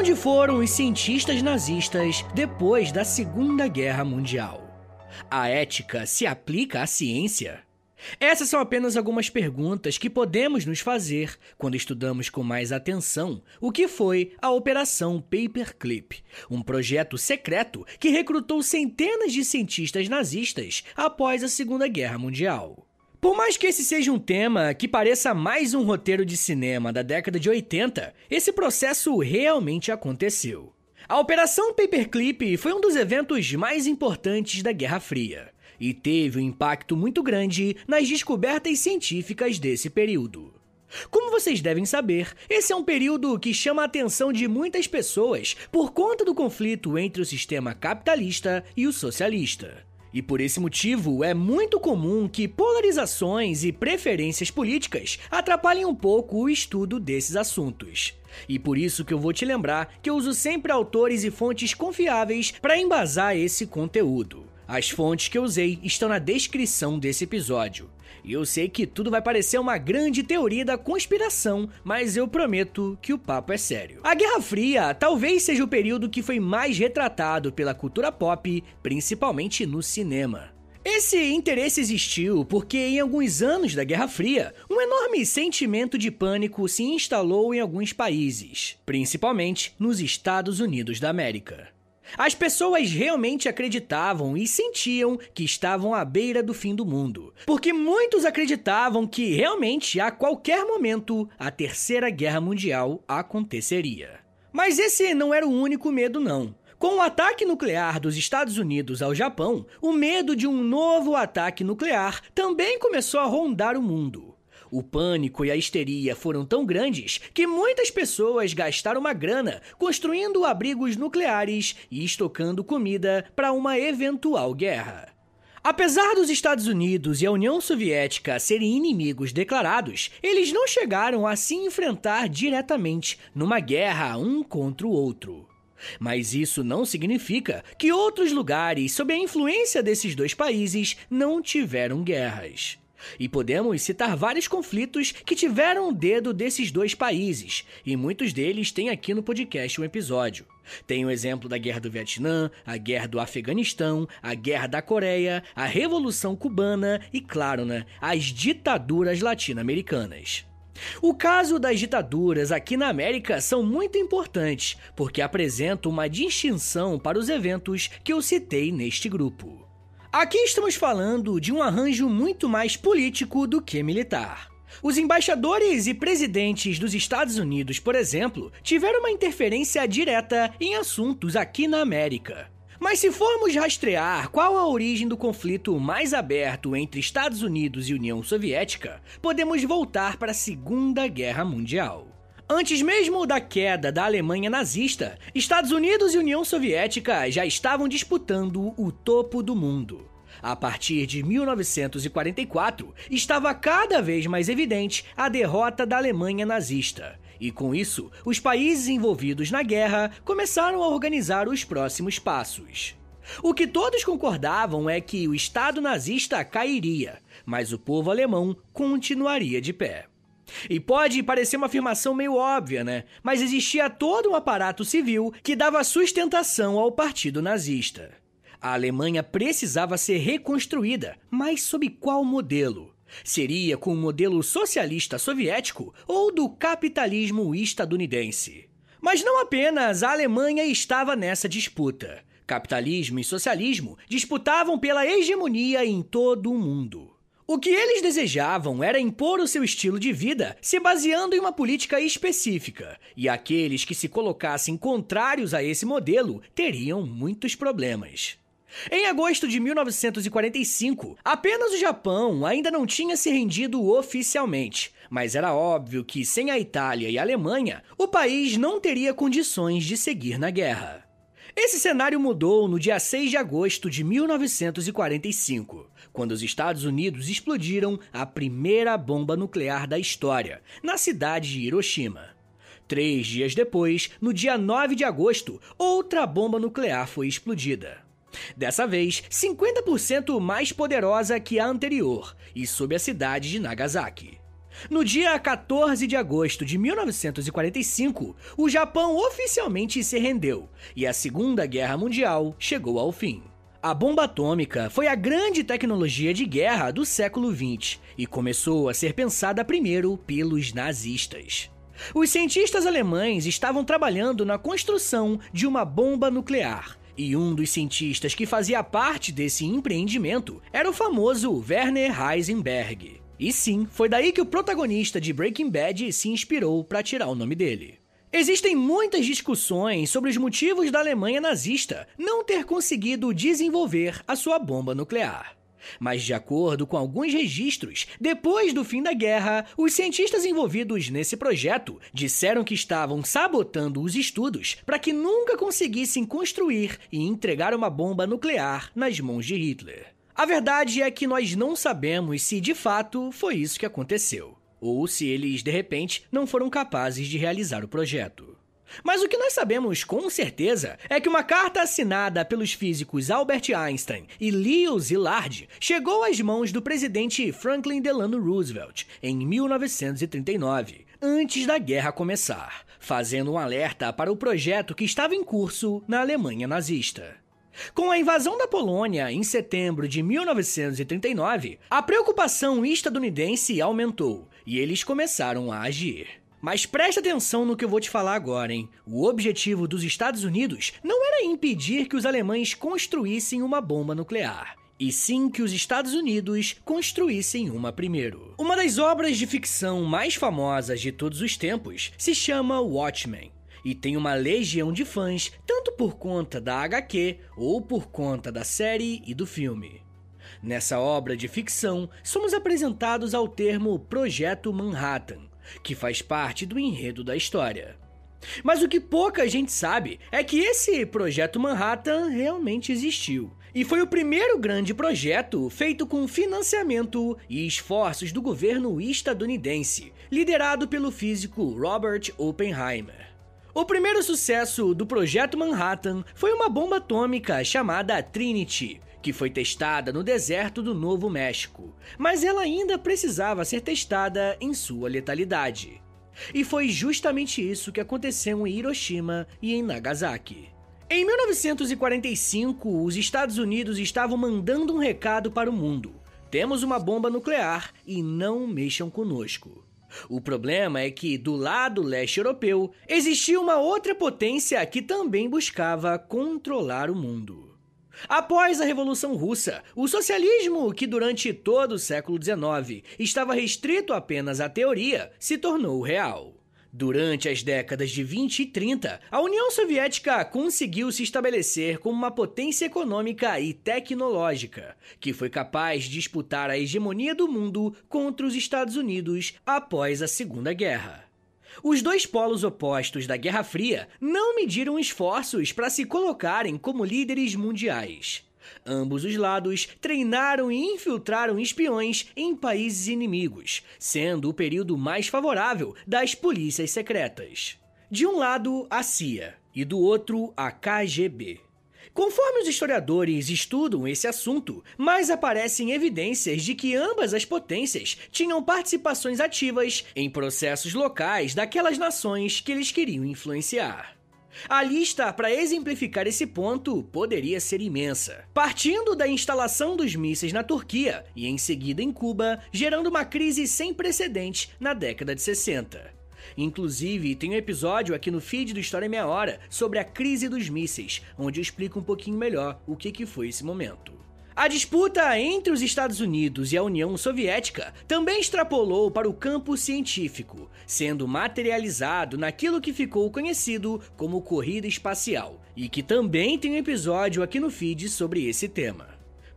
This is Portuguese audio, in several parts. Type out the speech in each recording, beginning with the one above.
Onde foram os cientistas nazistas depois da Segunda Guerra Mundial? A ética se aplica à ciência? Essas são apenas algumas perguntas que podemos nos fazer quando estudamos com mais atenção o que foi a Operação Paperclip, um projeto secreto que recrutou centenas de cientistas nazistas após a Segunda Guerra Mundial. Por mais que esse seja um tema que pareça mais um roteiro de cinema da década de 80, esse processo realmente aconteceu. A Operação Paperclip foi um dos eventos mais importantes da Guerra Fria e teve um impacto muito grande nas descobertas científicas desse período. Como vocês devem saber, esse é um período que chama a atenção de muitas pessoas por conta do conflito entre o sistema capitalista e o socialista. E por esse motivo, é muito comum que polarizações e preferências políticas atrapalhem um pouco o estudo desses assuntos. E por isso que eu vou te lembrar que eu uso sempre autores e fontes confiáveis para embasar esse conteúdo. As fontes que eu usei estão na descrição desse episódio. E eu sei que tudo vai parecer uma grande teoria da conspiração, mas eu prometo que o papo é sério. A Guerra Fria talvez seja o período que foi mais retratado pela cultura pop, principalmente no cinema. Esse interesse existiu porque, em alguns anos da Guerra Fria, um enorme sentimento de pânico se instalou em alguns países, principalmente nos Estados Unidos da América. As pessoas realmente acreditavam e sentiam que estavam à beira do fim do mundo, porque muitos acreditavam que realmente a qualquer momento a Terceira Guerra Mundial aconteceria. Mas esse não era o único medo, não. Com o ataque nuclear dos Estados Unidos ao Japão, o medo de um novo ataque nuclear também começou a rondar o mundo. O pânico e a histeria foram tão grandes que muitas pessoas gastaram uma grana construindo abrigos nucleares e estocando comida para uma eventual guerra. Apesar dos Estados Unidos e a União Soviética serem inimigos declarados, eles não chegaram a se enfrentar diretamente numa guerra um contra o outro. Mas isso não significa que outros lugares, sob a influência desses dois países, não tiveram guerras. E podemos citar vários conflitos que tiveram o dedo desses dois países, e muitos deles têm aqui no podcast um episódio. Tem o exemplo da Guerra do Vietnã, a Guerra do Afeganistão, a Guerra da Coreia, a Revolução Cubana e, claro, né, as ditaduras latino-americanas. O caso das ditaduras aqui na América são muito importantes, porque apresentam uma distinção para os eventos que eu citei neste grupo. Aqui estamos falando de um arranjo muito mais político do que militar. Os embaixadores e presidentes dos Estados Unidos, por exemplo, tiveram uma interferência direta em assuntos aqui na América. Mas se formos rastrear qual a origem do conflito mais aberto entre Estados Unidos e União Soviética, podemos voltar para a Segunda Guerra Mundial. Antes mesmo da queda da Alemanha nazista, Estados Unidos e União Soviética já estavam disputando o topo do mundo. A partir de 1944, estava cada vez mais evidente a derrota da Alemanha nazista. E com isso, os países envolvidos na guerra começaram a organizar os próximos passos. O que todos concordavam é que o Estado nazista cairia, mas o povo alemão continuaria de pé. E pode parecer uma afirmação meio óbvia, né? Mas existia todo um aparato civil que dava sustentação ao partido nazista. A Alemanha precisava ser reconstruída, mas sob qual modelo? Seria com o modelo socialista soviético ou do capitalismo estadunidense? Mas não apenas a Alemanha estava nessa disputa. Capitalismo e socialismo disputavam pela hegemonia em todo o mundo. O que eles desejavam era impor o seu estilo de vida se baseando em uma política específica, e aqueles que se colocassem contrários a esse modelo teriam muitos problemas. Em agosto de 1945, apenas o Japão ainda não tinha se rendido oficialmente, mas era óbvio que sem a Itália e a Alemanha, o país não teria condições de seguir na guerra. Esse cenário mudou no dia 6 de agosto de 1945, quando os Estados Unidos explodiram a primeira bomba nuclear da história, na cidade de Hiroshima. Três dias depois, no dia 9 de agosto, outra bomba nuclear foi explodida. Dessa vez, 50% mais poderosa que a anterior, e sob a cidade de Nagasaki. No dia 14 de agosto de 1945, o Japão oficialmente se rendeu e a Segunda Guerra Mundial chegou ao fim. A bomba atômica foi a grande tecnologia de guerra do século XX e começou a ser pensada primeiro pelos nazistas. Os cientistas alemães estavam trabalhando na construção de uma bomba nuclear. E um dos cientistas que fazia parte desse empreendimento era o famoso Werner Heisenberg. E sim, foi daí que o protagonista de Breaking Bad se inspirou para tirar o nome dele. Existem muitas discussões sobre os motivos da Alemanha nazista não ter conseguido desenvolver a sua bomba nuclear. Mas, de acordo com alguns registros, depois do fim da guerra, os cientistas envolvidos nesse projeto disseram que estavam sabotando os estudos para que nunca conseguissem construir e entregar uma bomba nuclear nas mãos de Hitler. A verdade é que nós não sabemos se de fato foi isso que aconteceu ou se eles, de repente, não foram capazes de realizar o projeto. Mas o que nós sabemos com certeza é que uma carta assinada pelos físicos Albert Einstein e Leo Szilard chegou às mãos do presidente Franklin Delano Roosevelt em 1939, antes da guerra começar, fazendo um alerta para o projeto que estava em curso na Alemanha nazista. Com a invasão da Polônia em setembro de 1939, a preocupação estadunidense aumentou e eles começaram a agir. Mas presta atenção no que eu vou te falar agora, hein? O objetivo dos Estados Unidos não era impedir que os alemães construíssem uma bomba nuclear e sim que os Estados Unidos construíssem uma primeiro. Uma das obras de ficção mais famosas de todos os tempos se chama Watchmen e tem uma legião de fãs, tanto por conta da HQ ou por conta da série e do filme. Nessa obra de ficção, somos apresentados ao termo Projeto Manhattan, que faz parte do enredo da história. Mas o que pouca gente sabe é que esse Projeto Manhattan realmente existiu. E foi o primeiro grande projeto feito com financiamento e esforços do governo estadunidense, liderado pelo físico Robert Oppenheimer. O primeiro sucesso do Projeto Manhattan foi uma bomba atômica chamada Trinity, que foi testada no deserto do Novo México, mas ela ainda precisava ser testada em sua letalidade. E foi justamente isso que aconteceu em Hiroshima e em Nagasaki. Em 1945, os Estados Unidos estavam mandando um recado para o mundo: temos uma bomba nuclear e não mexam conosco. O problema é que, do lado leste europeu, existia uma outra potência que também buscava controlar o mundo. Após a Revolução Russa, o socialismo, que durante todo o século XIX estava restrito apenas à teoria, se tornou real. Durante as décadas de 20 e 30, a União Soviética conseguiu se estabelecer como uma potência econômica e tecnológica, que foi capaz de disputar a hegemonia do mundo contra os Estados Unidos após a Segunda Guerra. Os dois polos opostos da Guerra Fria não mediram esforços para se colocarem como líderes mundiais. Ambos os lados treinaram e infiltraram espiões em países inimigos, sendo o período mais favorável das polícias secretas. De um lado, a CIA e do outro, a KGB. Conforme os historiadores estudam esse assunto, mais aparecem evidências de que ambas as potências tinham participações ativas em processos locais daquelas nações que eles queriam influenciar. A lista para exemplificar esse ponto poderia ser imensa, partindo da instalação dos mísseis na Turquia e em seguida em Cuba, gerando uma crise sem precedentes na década de 60. Inclusive, tem um episódio aqui no feed do História Meia Hora sobre a crise dos mísseis, onde eu explico um pouquinho melhor o que, que foi esse momento. A disputa entre os Estados Unidos e a União Soviética também extrapolou para o campo científico, sendo materializado naquilo que ficou conhecido como corrida espacial, e que também tem um episódio aqui no feed sobre esse tema.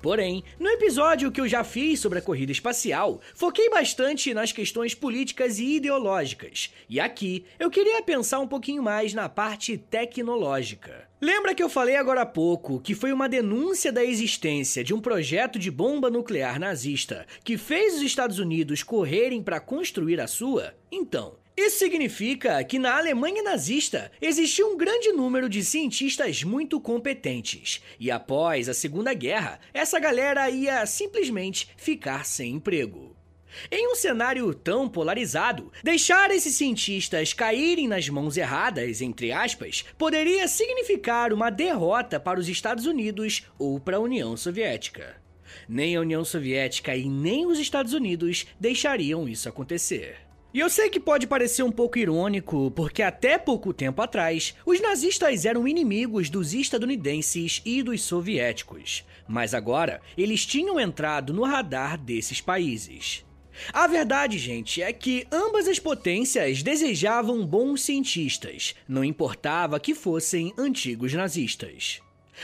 Porém, no episódio que eu já fiz sobre a corrida espacial, foquei bastante nas questões políticas e ideológicas, e aqui eu queria pensar um pouquinho mais na parte tecnológica. Lembra que eu falei agora há pouco que foi uma denúncia da existência de um projeto de bomba nuclear nazista que fez os Estados Unidos correrem para construir a sua? Então, isso significa que na Alemanha nazista existia um grande número de cientistas muito competentes, e após a Segunda Guerra, essa galera ia simplesmente ficar sem emprego. Em um cenário tão polarizado, deixar esses cientistas caírem nas mãos erradas, entre aspas, poderia significar uma derrota para os Estados Unidos ou para a União Soviética. Nem a União Soviética e nem os Estados Unidos deixariam isso acontecer. E eu sei que pode parecer um pouco irônico, porque até pouco tempo atrás, os nazistas eram inimigos dos estadunidenses e dos soviéticos, mas agora eles tinham entrado no radar desses países. A verdade, gente, é que ambas as potências desejavam bons cientistas, não importava que fossem antigos nazistas.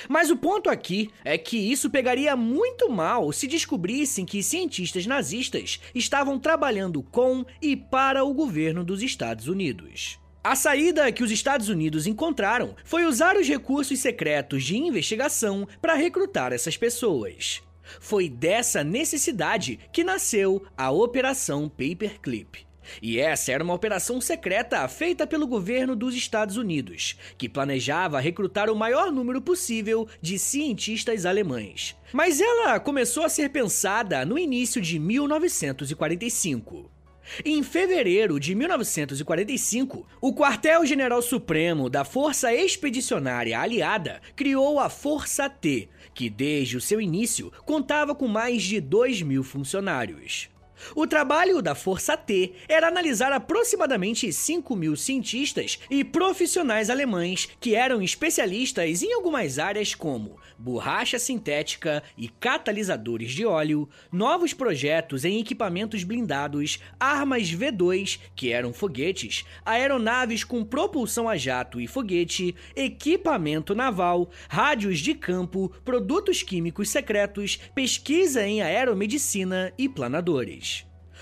Mas o ponto aqui é que isso pegaria muito mal se descobrissem que cientistas nazistas estavam trabalhando com e para o governo dos Estados Unidos. A saída que os Estados Unidos encontraram foi usar os recursos secretos de investigação para recrutar essas pessoas. Foi dessa necessidade que nasceu a Operação Paperclip. E essa era uma operação secreta feita pelo governo dos Estados Unidos, que planejava recrutar o maior número possível de cientistas alemães. Mas ela começou a ser pensada no início de 1945. Em fevereiro de 1945, o Quartel-General Supremo da Força Expedicionária Aliada criou a Força T, que desde o seu início contava com mais de 2 mil funcionários. O trabalho da Força T era analisar aproximadamente 5 mil cientistas e profissionais alemães que eram especialistas em algumas áreas como borracha sintética e catalisadores de óleo, novos projetos em equipamentos blindados, armas V2, que eram foguetes, aeronaves com propulsão a jato e foguete, equipamento naval, rádios de campo, produtos químicos secretos, pesquisa em aeromedicina e planadores.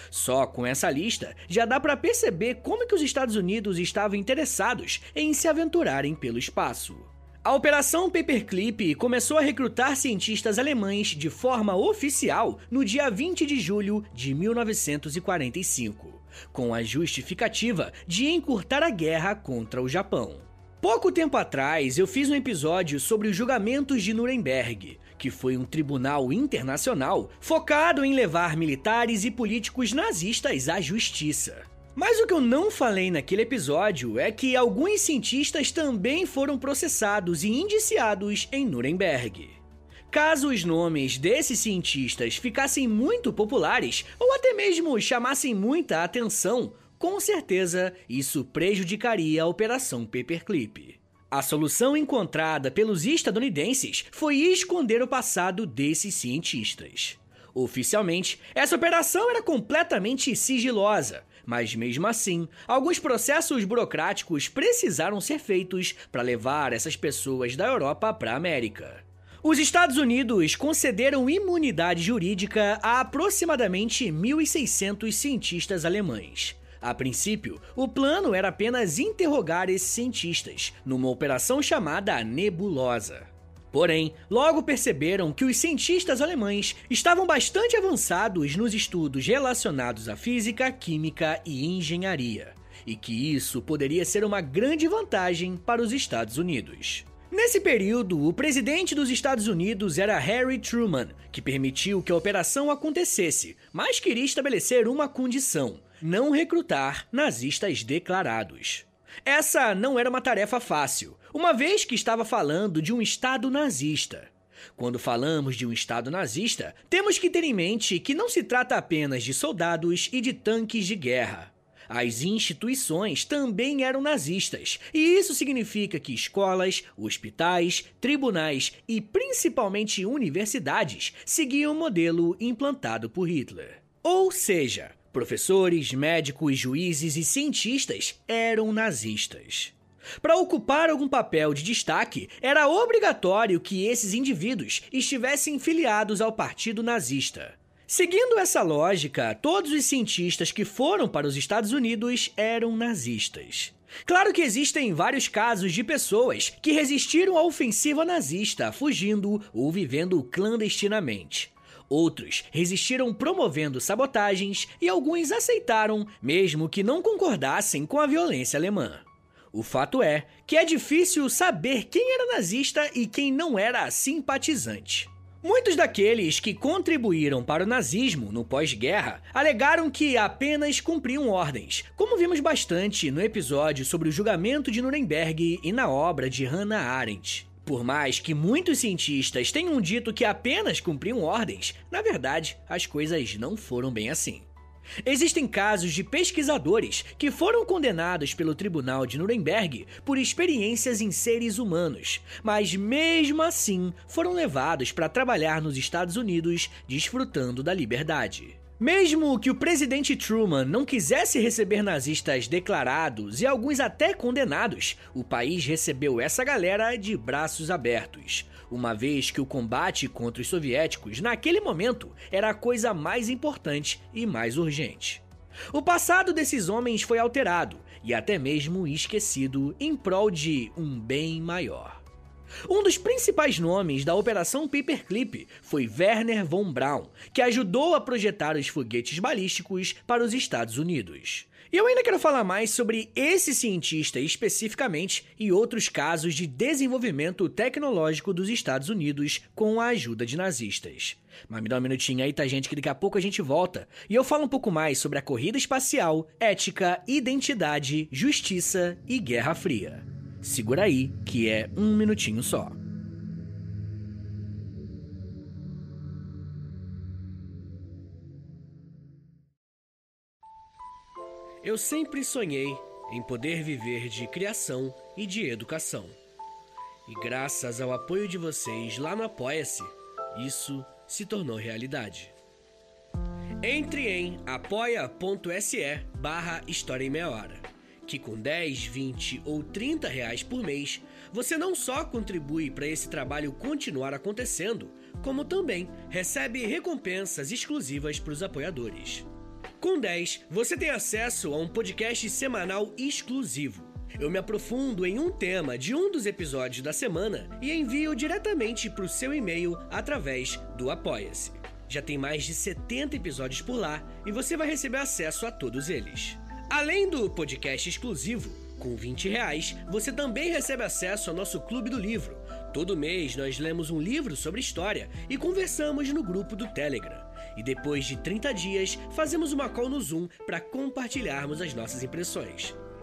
Só com essa lista já dá para perceber como que os Estados Unidos estavam interessados em se aventurarem pelo espaço. A Operação Paperclip começou a recrutar cientistas alemães de forma oficial no dia 20 de julho de 1945, com a justificativa de encurtar a guerra contra o Japão. Pouco tempo atrás eu fiz um episódio sobre os julgamentos de Nuremberg, que foi um tribunal internacional focado em levar militares e políticos nazistas à justiça. Mas o que eu não falei naquele episódio é que alguns cientistas também foram processados e indiciados em Nuremberg. Caso os nomes desses cientistas ficassem muito populares ou até mesmo chamassem muita atenção, com certeza isso prejudicaria a Operação Paperclip. A solução encontrada pelos estadunidenses foi esconder o passado desses cientistas. Oficialmente, essa operação era completamente sigilosa, mas mesmo assim, alguns processos burocráticos precisaram ser feitos para levar essas pessoas da Europa para a América. Os Estados Unidos concederam imunidade jurídica a aproximadamente 1.600 cientistas alemães. A princípio, o plano era apenas interrogar esses cientistas numa operação chamada Nebulosa. Porém, logo perceberam que os cientistas alemães estavam bastante avançados nos estudos relacionados à física, química e engenharia, e que isso poderia ser uma grande vantagem para os Estados Unidos. Nesse período, o presidente dos Estados Unidos era Harry Truman, que permitiu que a operação acontecesse, mas queria estabelecer uma condição: não recrutar nazistas declarados. Essa não era uma tarefa fácil, uma vez que estava falando de um Estado nazista. Quando falamos de um Estado nazista, temos que ter em mente que não se trata apenas de soldados e de tanques de guerra. As instituições também eram nazistas, e isso significa que escolas, hospitais, tribunais e principalmente universidades seguiam o modelo implantado por Hitler. Ou seja, Professores, médicos, juízes e cientistas eram nazistas. Para ocupar algum papel de destaque, era obrigatório que esses indivíduos estivessem filiados ao partido nazista. Seguindo essa lógica, todos os cientistas que foram para os Estados Unidos eram nazistas. Claro que existem vários casos de pessoas que resistiram à ofensiva nazista, fugindo ou vivendo clandestinamente. Outros resistiram promovendo sabotagens e alguns aceitaram, mesmo que não concordassem com a violência alemã. O fato é que é difícil saber quem era nazista e quem não era simpatizante. Muitos daqueles que contribuíram para o nazismo no pós-guerra alegaram que apenas cumpriam ordens, como vimos bastante no episódio sobre o julgamento de Nuremberg e na obra de Hannah Arendt. Por mais que muitos cientistas tenham dito que apenas cumpriam ordens, na verdade, as coisas não foram bem assim. Existem casos de pesquisadores que foram condenados pelo Tribunal de Nuremberg por experiências em seres humanos, mas mesmo assim foram levados para trabalhar nos Estados Unidos desfrutando da liberdade. Mesmo que o presidente Truman não quisesse receber nazistas declarados e alguns até condenados, o país recebeu essa galera de braços abertos uma vez que o combate contra os soviéticos naquele momento era a coisa mais importante e mais urgente. O passado desses homens foi alterado e até mesmo esquecido em prol de um bem maior. Um dos principais nomes da Operação Paperclip foi Werner von Braun, que ajudou a projetar os foguetes balísticos para os Estados Unidos. E eu ainda quero falar mais sobre esse cientista especificamente e outros casos de desenvolvimento tecnológico dos Estados Unidos com a ajuda de nazistas. Mas me dá um minutinho aí, tá, gente, que daqui a pouco a gente volta e eu falo um pouco mais sobre a corrida espacial, ética, identidade, justiça e Guerra Fria. Segura aí, que é um minutinho só. Eu sempre sonhei em poder viver de criação e de educação. E graças ao apoio de vocês lá no Apoia-se, isso se tornou realidade. Entre em apoia.se barra História em Meia Hora, que com 10, 20 ou 30 reais por mês, você não só contribui para esse trabalho continuar acontecendo, como também recebe recompensas exclusivas para os apoiadores. Com 10, você tem acesso a um podcast semanal exclusivo. Eu me aprofundo em um tema de um dos episódios da semana e envio diretamente para o seu e-mail através do Apoia-se. Já tem mais de 70 episódios por lá e você vai receber acesso a todos eles. Além do podcast exclusivo, com 20 reais, você também recebe acesso ao nosso Clube do Livro. Todo mês nós lemos um livro sobre história e conversamos no grupo do Telegram. E depois de 30 dias, fazemos uma call no Zoom para compartilharmos as nossas impressões.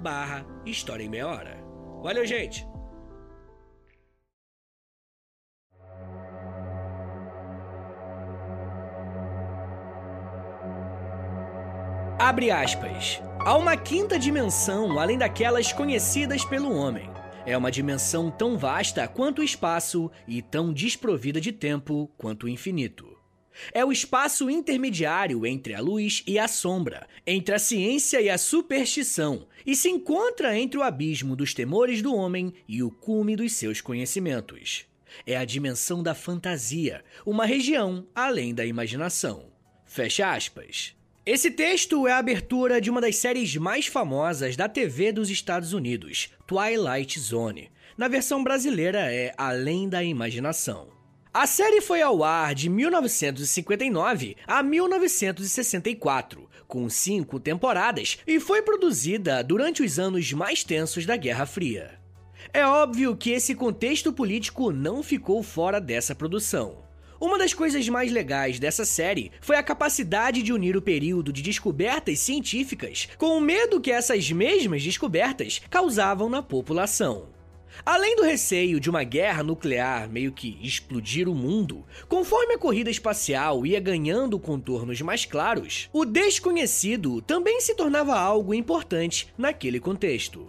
barra História em Meia Hora. Valeu, gente! Abre aspas. Há uma quinta dimensão além daquelas conhecidas pelo homem. É uma dimensão tão vasta quanto o espaço e tão desprovida de tempo quanto o infinito. É o espaço intermediário entre a luz e a sombra, entre a ciência e a superstição, e se encontra entre o abismo dos temores do homem e o cume dos seus conhecimentos. É a dimensão da fantasia, uma região além da imaginação. Fecha aspas. Esse texto é a abertura de uma das séries mais famosas da TV dos Estados Unidos, Twilight Zone. Na versão brasileira é Além da Imaginação. A série foi ao ar de 1959 a 1964, com cinco temporadas, e foi produzida durante os anos mais tensos da Guerra Fria. É óbvio que esse contexto político não ficou fora dessa produção. Uma das coisas mais legais dessa série foi a capacidade de unir o período de descobertas científicas com o medo que essas mesmas descobertas causavam na população. Além do receio de uma guerra nuclear meio que explodir o mundo, conforme a corrida espacial ia ganhando contornos mais claros, o desconhecido também se tornava algo importante naquele contexto.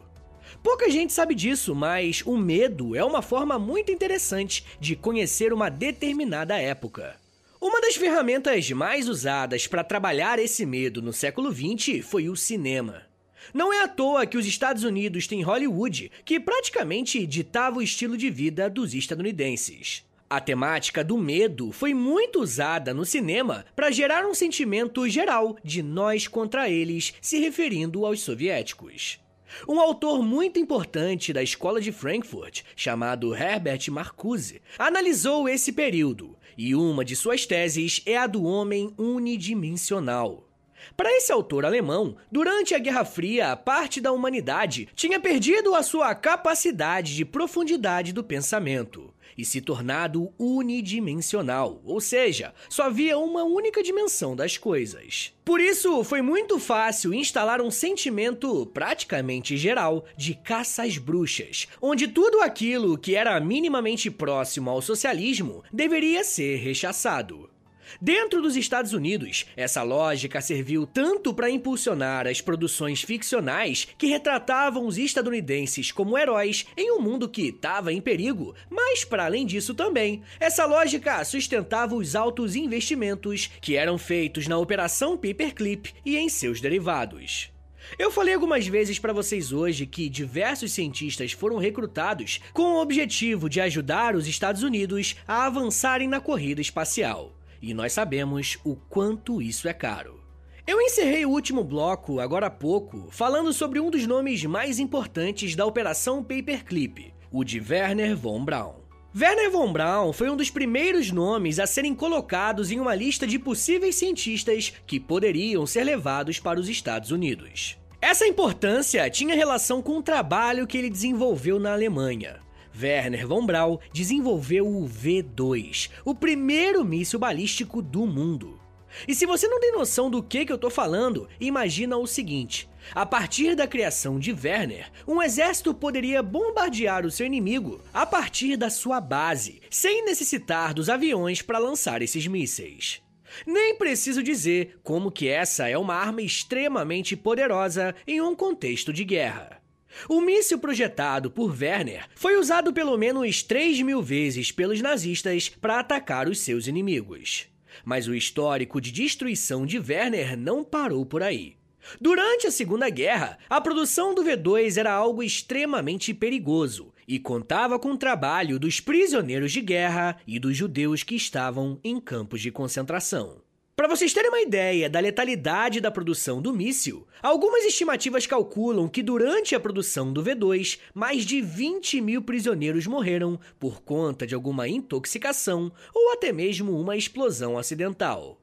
Pouca gente sabe disso, mas o medo é uma forma muito interessante de conhecer uma determinada época. Uma das ferramentas mais usadas para trabalhar esse medo no século XX foi o cinema. Não é à toa que os Estados Unidos têm Hollywood, que praticamente ditava o estilo de vida dos estadunidenses. A temática do medo foi muito usada no cinema para gerar um sentimento geral de nós contra eles, se referindo aos soviéticos. Um autor muito importante da escola de Frankfurt, chamado Herbert Marcuse, analisou esse período, e uma de suas teses é a do homem unidimensional. Para esse autor alemão, durante a Guerra Fria, parte da humanidade tinha perdido a sua capacidade de profundidade do pensamento e se tornado unidimensional, ou seja, só havia uma única dimensão das coisas. Por isso, foi muito fácil instalar um sentimento praticamente geral de caça às bruxas, onde tudo aquilo que era minimamente próximo ao socialismo deveria ser rechaçado. Dentro dos Estados Unidos, essa lógica serviu tanto para impulsionar as produções ficcionais que retratavam os estadunidenses como heróis em um mundo que estava em perigo, mas para além disso também, essa lógica sustentava os altos investimentos que eram feitos na Operação Paperclip e em seus derivados. Eu falei algumas vezes para vocês hoje que diversos cientistas foram recrutados com o objetivo de ajudar os Estados Unidos a avançarem na corrida espacial e nós sabemos o quanto isso é caro. Eu encerrei o último bloco, agora há pouco, falando sobre um dos nomes mais importantes da Operação Paperclip, o de Werner von Braun. Werner von Braun foi um dos primeiros nomes a serem colocados em uma lista de possíveis cientistas que poderiam ser levados para os Estados Unidos. Essa importância tinha relação com o trabalho que ele desenvolveu na Alemanha. Werner von Braun desenvolveu o V2, o primeiro míssil balístico do mundo. E se você não tem noção do que, que eu tô falando, imagina o seguinte: a partir da criação de Werner, um exército poderia bombardear o seu inimigo a partir da sua base, sem necessitar dos aviões para lançar esses mísseis. Nem preciso dizer como que essa é uma arma extremamente poderosa em um contexto de guerra. O míssil projetado por Werner foi usado pelo menos 3 mil vezes pelos nazistas para atacar os seus inimigos. Mas o histórico de destruição de Werner não parou por aí. Durante a Segunda Guerra, a produção do V2 era algo extremamente perigoso e contava com o trabalho dos prisioneiros de guerra e dos judeus que estavam em campos de concentração. Para vocês terem uma ideia da letalidade da produção do míssil, algumas estimativas calculam que durante a produção do V2, mais de 20 mil prisioneiros morreram por conta de alguma intoxicação ou até mesmo uma explosão acidental.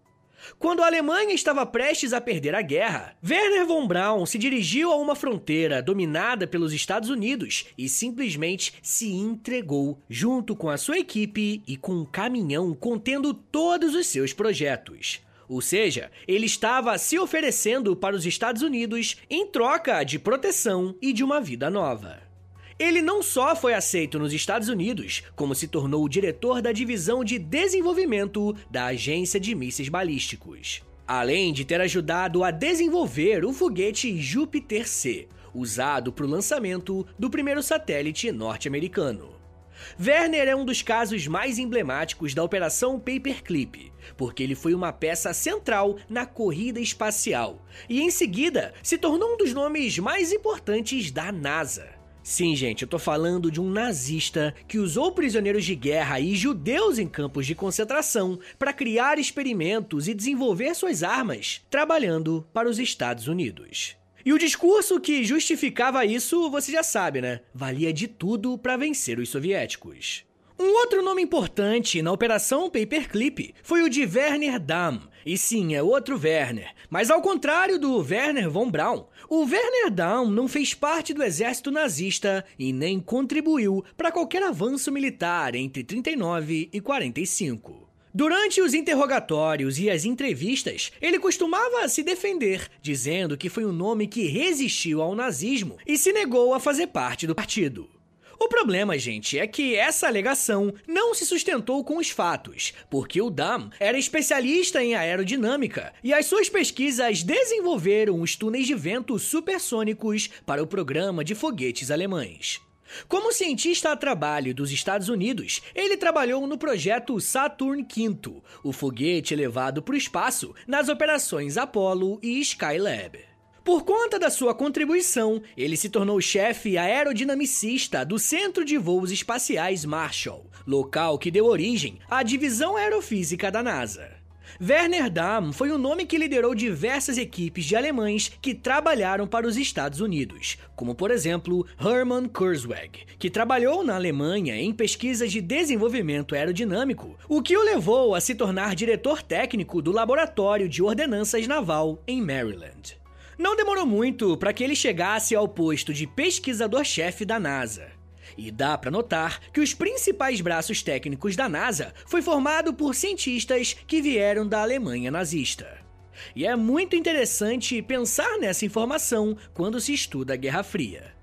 Quando a Alemanha estava prestes a perder a guerra, Werner von Braun se dirigiu a uma fronteira dominada pelos Estados Unidos e simplesmente se entregou, junto com a sua equipe e com um caminhão contendo todos os seus projetos. Ou seja, ele estava se oferecendo para os Estados Unidos em troca de proteção e de uma vida nova. Ele não só foi aceito nos Estados Unidos, como se tornou o diretor da divisão de desenvolvimento da Agência de Mísseis Balísticos. Além de ter ajudado a desenvolver o foguete Júpiter C, usado para o lançamento do primeiro satélite norte-americano. Werner é um dos casos mais emblemáticos da Operação Paperclip, porque ele foi uma peça central na corrida espacial e, em seguida, se tornou um dos nomes mais importantes da NASA. Sim, gente, eu tô falando de um nazista que usou prisioneiros de guerra e judeus em campos de concentração para criar experimentos e desenvolver suas armas, trabalhando para os Estados Unidos. E o discurso que justificava isso, você já sabe, né? Valia de tudo para vencer os soviéticos. Um outro nome importante na Operação Paperclip foi o de Werner Damm. E sim, é outro Werner. Mas ao contrário do Werner von Braun, o Werner Damm não fez parte do exército nazista e nem contribuiu para qualquer avanço militar entre 39 e 45. Durante os interrogatórios e as entrevistas, ele costumava se defender, dizendo que foi um nome que resistiu ao nazismo e se negou a fazer parte do partido. O problema, gente, é que essa alegação não se sustentou com os fatos, porque o Dam era especialista em aerodinâmica e as suas pesquisas desenvolveram os túneis de vento supersônicos para o programa de foguetes alemães. Como cientista a trabalho dos Estados Unidos, ele trabalhou no projeto Saturn V, o foguete levado para o espaço nas operações Apollo e Skylab. Por conta da sua contribuição, ele se tornou chefe aerodinamicista do Centro de Voos Espaciais Marshall, local que deu origem à Divisão Aerofísica da NASA. Werner Damm foi um nome que liderou diversas equipes de alemães que trabalharam para os Estados Unidos, como por exemplo Hermann Kurzweg, que trabalhou na Alemanha em pesquisas de desenvolvimento aerodinâmico, o que o levou a se tornar diretor técnico do Laboratório de Ordenanças Naval em Maryland. Não demorou muito para que ele chegasse ao posto de pesquisador-chefe da NASA. E dá para notar que os principais braços técnicos da NASA foi formado por cientistas que vieram da Alemanha nazista. E é muito interessante pensar nessa informação quando se estuda a Guerra Fria.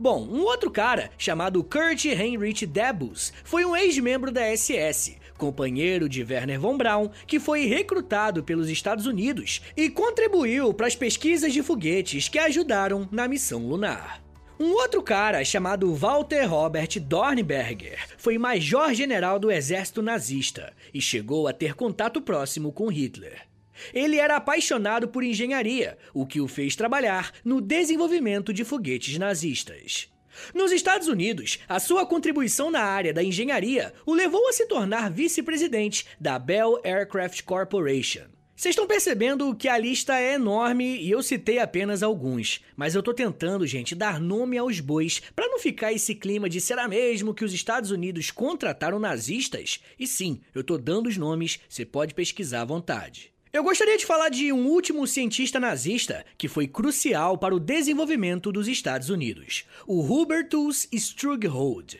Bom, um outro cara, chamado Kurt Heinrich Debus, foi um ex-membro da SS, companheiro de Werner von Braun, que foi recrutado pelos Estados Unidos e contribuiu para as pesquisas de foguetes que ajudaram na missão lunar. Um outro cara, chamado Walter Robert Dornberger, foi major-general do exército nazista e chegou a ter contato próximo com Hitler. Ele era apaixonado por engenharia, o que o fez trabalhar no desenvolvimento de foguetes nazistas. Nos Estados Unidos, a sua contribuição na área da engenharia o levou a se tornar vice-presidente da Bell Aircraft Corporation. Vocês estão percebendo que a lista é enorme e eu citei apenas alguns, mas eu tô tentando, gente, dar nome aos bois para não ficar esse clima de será mesmo que os Estados Unidos contrataram nazistas? E sim, eu tô dando os nomes, você pode pesquisar à vontade. Eu gostaria de falar de um último cientista nazista que foi crucial para o desenvolvimento dos Estados Unidos, o Hubertus Strughold.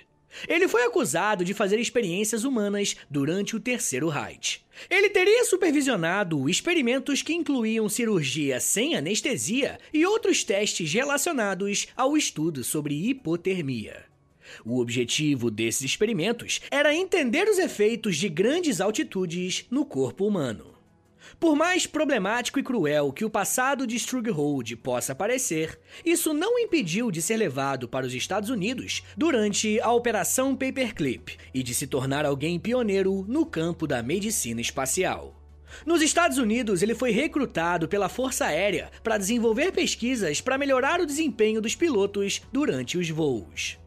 Ele foi acusado de fazer experiências humanas durante o Terceiro Reich. Ele teria supervisionado experimentos que incluíam cirurgia sem anestesia e outros testes relacionados ao estudo sobre hipotermia. O objetivo desses experimentos era entender os efeitos de grandes altitudes no corpo humano. Por mais problemático e cruel que o passado de Strughold possa parecer, isso não impediu de ser levado para os Estados Unidos durante a Operação Paperclip e de se tornar alguém pioneiro no campo da medicina espacial. Nos Estados Unidos, ele foi recrutado pela Força Aérea para desenvolver pesquisas para melhorar o desempenho dos pilotos durante os voos.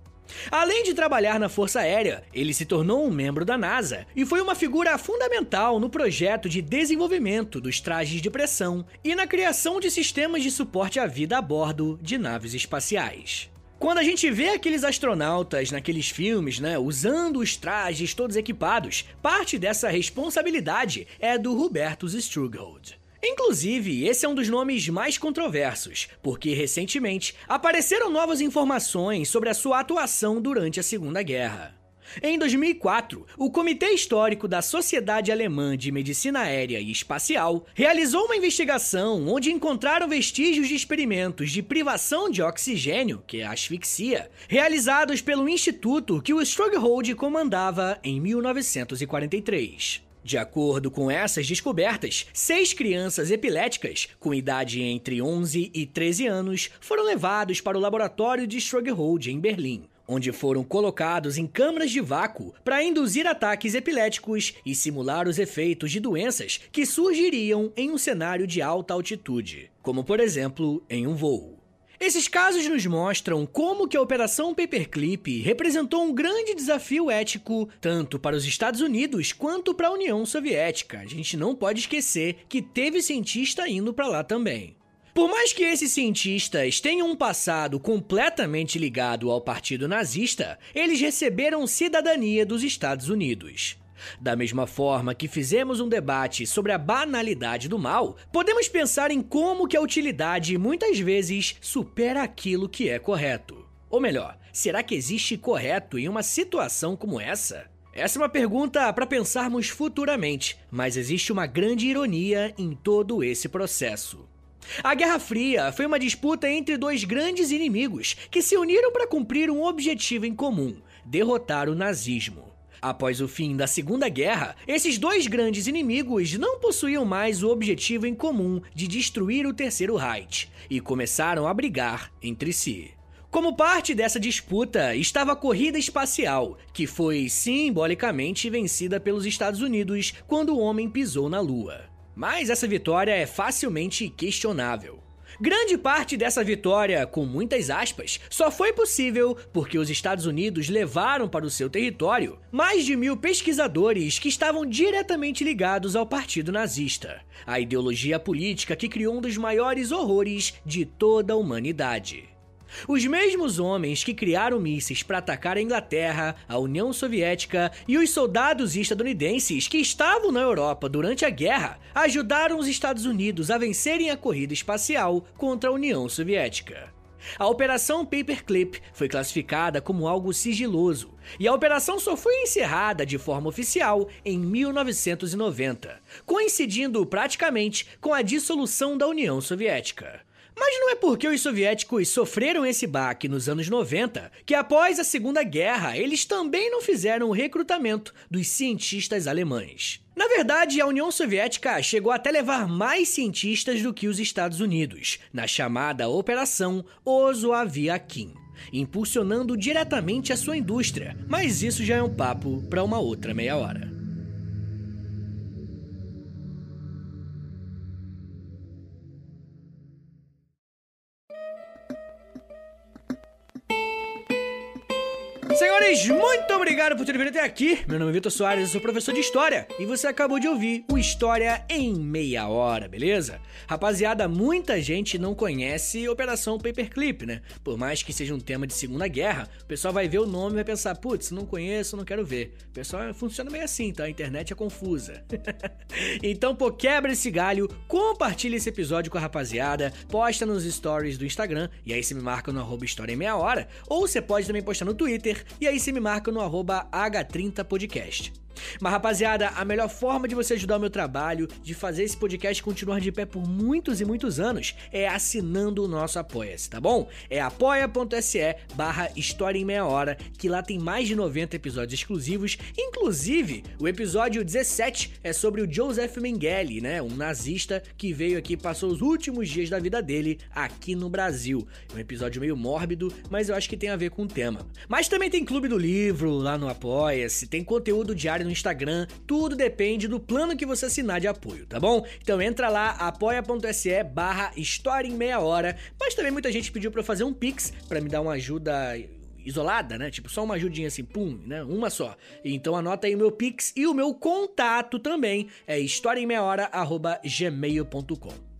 Além de trabalhar na Força Aérea, ele se tornou um membro da NASA e foi uma figura fundamental no projeto de desenvolvimento dos trajes de pressão e na criação de sistemas de suporte à vida a bordo de naves espaciais. Quando a gente vê aqueles astronautas naqueles filmes, né, usando os trajes todos equipados, parte dessa responsabilidade é do Hubertus Strughold. Inclusive, esse é um dos nomes mais controversos, porque recentemente apareceram novas informações sobre a sua atuação durante a Segunda Guerra. Em 2004, o Comitê Histórico da Sociedade Alemã de Medicina Aérea e Espacial realizou uma investigação onde encontraram vestígios de experimentos de privação de oxigênio, que é asfixia, realizados pelo instituto que o Strughold comandava em 1943. De acordo com essas descobertas, seis crianças epiléticas, com idade entre 11 e 13 anos, foram levados para o laboratório de Strughold em Berlim, onde foram colocados em câmaras de vácuo para induzir ataques epiléticos e simular os efeitos de doenças que surgiriam em um cenário de alta altitude, como por exemplo em um voo. Esses casos nos mostram como que a Operação Paperclip representou um grande desafio ético tanto para os Estados Unidos quanto para a União Soviética. A gente não pode esquecer que teve cientista indo para lá também. Por mais que esses cientistas tenham um passado completamente ligado ao partido nazista, eles receberam cidadania dos Estados Unidos. Da mesma forma que fizemos um debate sobre a banalidade do mal, podemos pensar em como que a utilidade muitas vezes supera aquilo que é correto. Ou melhor, será que existe correto em uma situação como essa? Essa é uma pergunta para pensarmos futuramente, mas existe uma grande ironia em todo esse processo. A Guerra Fria foi uma disputa entre dois grandes inimigos que se uniram para cumprir um objetivo em comum: derrotar o nazismo. Após o fim da Segunda Guerra, esses dois grandes inimigos não possuíam mais o objetivo em comum de destruir o Terceiro Reich e começaram a brigar entre si. Como parte dessa disputa estava a corrida espacial, que foi simbolicamente vencida pelos Estados Unidos quando o homem pisou na Lua. Mas essa vitória é facilmente questionável. Grande parte dessa vitória, com muitas aspas, só foi possível porque os Estados Unidos levaram para o seu território mais de mil pesquisadores que estavam diretamente ligados ao Partido Nazista, a ideologia política que criou um dos maiores horrores de toda a humanidade. Os mesmos homens que criaram mísseis para atacar a Inglaterra, a União Soviética e os soldados estadunidenses que estavam na Europa durante a guerra ajudaram os Estados Unidos a vencerem a corrida espacial contra a União Soviética. A Operação Paperclip foi classificada como algo sigiloso, e a operação só foi encerrada de forma oficial em 1990, coincidindo praticamente com a dissolução da União Soviética. Mas não é porque os soviéticos sofreram esse baque nos anos 90 que após a Segunda Guerra eles também não fizeram o recrutamento dos cientistas alemães. Na verdade, a União Soviética chegou até levar mais cientistas do que os Estados Unidos, na chamada Operação Ozoaviakin, impulsionando diretamente a sua indústria. Mas isso já é um papo para uma outra meia hora. Muito obrigado por terem vindo até aqui. Meu nome é Vitor Soares, eu sou professor de História e você acabou de ouvir o História em Meia Hora, beleza? Rapaziada, muita gente não conhece Operação Paperclip, né? Por mais que seja um tema de Segunda Guerra, o pessoal vai ver o nome e vai pensar, putz, não conheço, não quero ver. O pessoal funciona meio assim, tá? A internet é confusa. então, pô, quebra esse galho, compartilha esse episódio com a rapaziada, posta nos stories do Instagram e aí você me marca no arroba História em Meia Hora, ou você pode também postar no Twitter e aí você me marca no arroba H30podcast. Mas rapaziada, a melhor forma de você ajudar o meu trabalho, de fazer esse podcast continuar de pé por muitos e muitos anos, é assinando o nosso Apoia-se, tá bom? É apoia.se barra História em Meia Hora, que lá tem mais de 90 episódios exclusivos, inclusive o episódio 17 é sobre o Joseph Mengele, né? Um nazista que veio aqui e passou os últimos dias da vida dele aqui no Brasil. É um episódio meio mórbido, mas eu acho que tem a ver com o tema. Mas também tem Clube do Livro lá no Apoia-se, tem conteúdo diário no Instagram, tudo depende do plano que você assinar de apoio, tá bom? Então entra lá, apoia.se barra História em Meia Hora, mas também muita gente pediu para eu fazer um Pix para me dar uma ajuda isolada, né? Tipo, só uma ajudinha assim, pum, né? Uma só. Então anota aí o meu Pix e o meu contato também é historiaemmeiahora.gmail.com.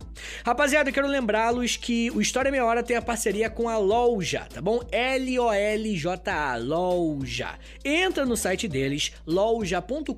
Rapaziada, eu quero lembrá-los que o História Meia Hora tem a parceria com a Loja, tá bom? L-O-L-J-A, Loja. Entra no site deles, loja.com.br,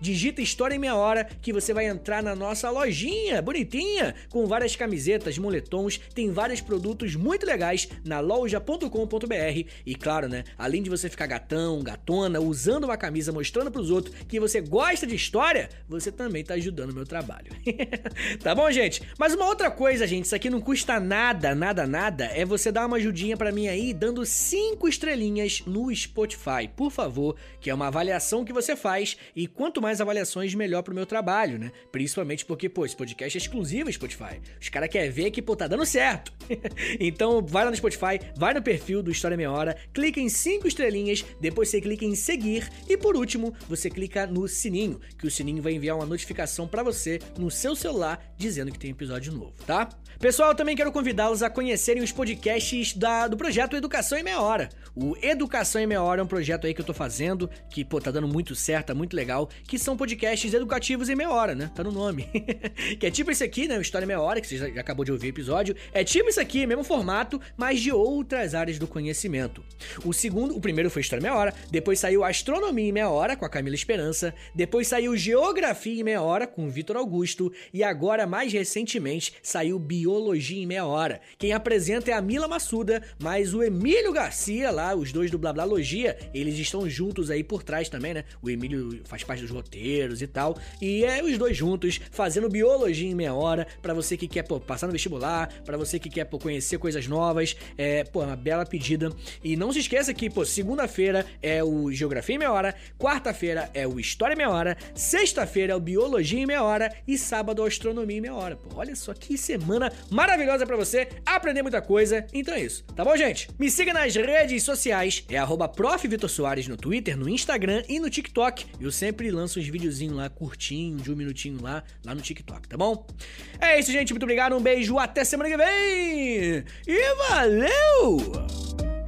digita História em Meia Hora que você vai entrar na nossa lojinha, bonitinha, com várias camisetas, moletons, tem vários produtos muito legais na loja.com.br e claro, né, além de você ficar gatão, gatona, usando uma camisa mostrando pros outros que você gosta de história, você também tá ajudando o meu trabalho. tá bom, gente? Mas uma outra coisa, gente, isso aqui não custa nada, nada, nada, é você dar uma ajudinha para mim aí, dando cinco estrelinhas no Spotify, por favor, que é uma avaliação que você faz e quanto mais avaliações, melhor pro meu trabalho, né? Principalmente porque, pô, esse podcast é exclusivo Spotify. Os caras querem ver que, pô, tá dando certo. então, vai lá no Spotify, vai no perfil do História Meia Hora, clica em cinco estrelinhas, depois você clica em seguir e, por último, você clica no sininho, que o sininho vai enviar uma notificação para você no seu celular dizendo dizendo que tem episódio novo, tá? Pessoal, também quero convidá-los a conhecerem os podcasts da, do projeto Educação em Meia Hora. O Educação em Meia Hora é um projeto aí que eu tô fazendo, que, pô, tá dando muito certo, tá muito legal, que são podcasts educativos em meia hora, né? Tá no nome. que é tipo esse aqui, né? História em Meia Hora, que você já acabou de ouvir o episódio. É tipo isso aqui, mesmo formato, mas de outras áreas do conhecimento. O segundo, o primeiro foi História em Meia Hora, depois saiu Astronomia em Meia Hora, com a Camila Esperança, depois saiu Geografia em Meia Hora, com o Vitor Augusto, e agora, recentemente, saiu Biologia em Meia Hora. Quem apresenta é a Mila Massuda, mas o Emílio Garcia, lá, os dois do Blablalogia, eles estão juntos aí por trás também, né? O Emílio faz parte dos roteiros e tal. E é os dois juntos fazendo Biologia em Meia Hora, para você que quer pô, passar no vestibular, para você que quer pô, conhecer coisas novas. É, pô, uma bela pedida. E não se esqueça que, pô, segunda-feira é o Geografia em Meia Hora, quarta-feira é o História em Meia Hora, sexta-feira é o Biologia em Meia Hora e sábado a Astronomia em Meia Hora hora, pô. Olha só que semana maravilhosa para você aprender muita coisa. Então é isso, tá bom, gente? Me siga nas redes sociais, é arroba no Twitter, no Instagram e no TikTok. Eu sempre lanço uns videozinhos lá curtinho, de um minutinho lá, lá no TikTok, tá bom? É isso, gente. Muito obrigado, um beijo, até semana que vem! E valeu!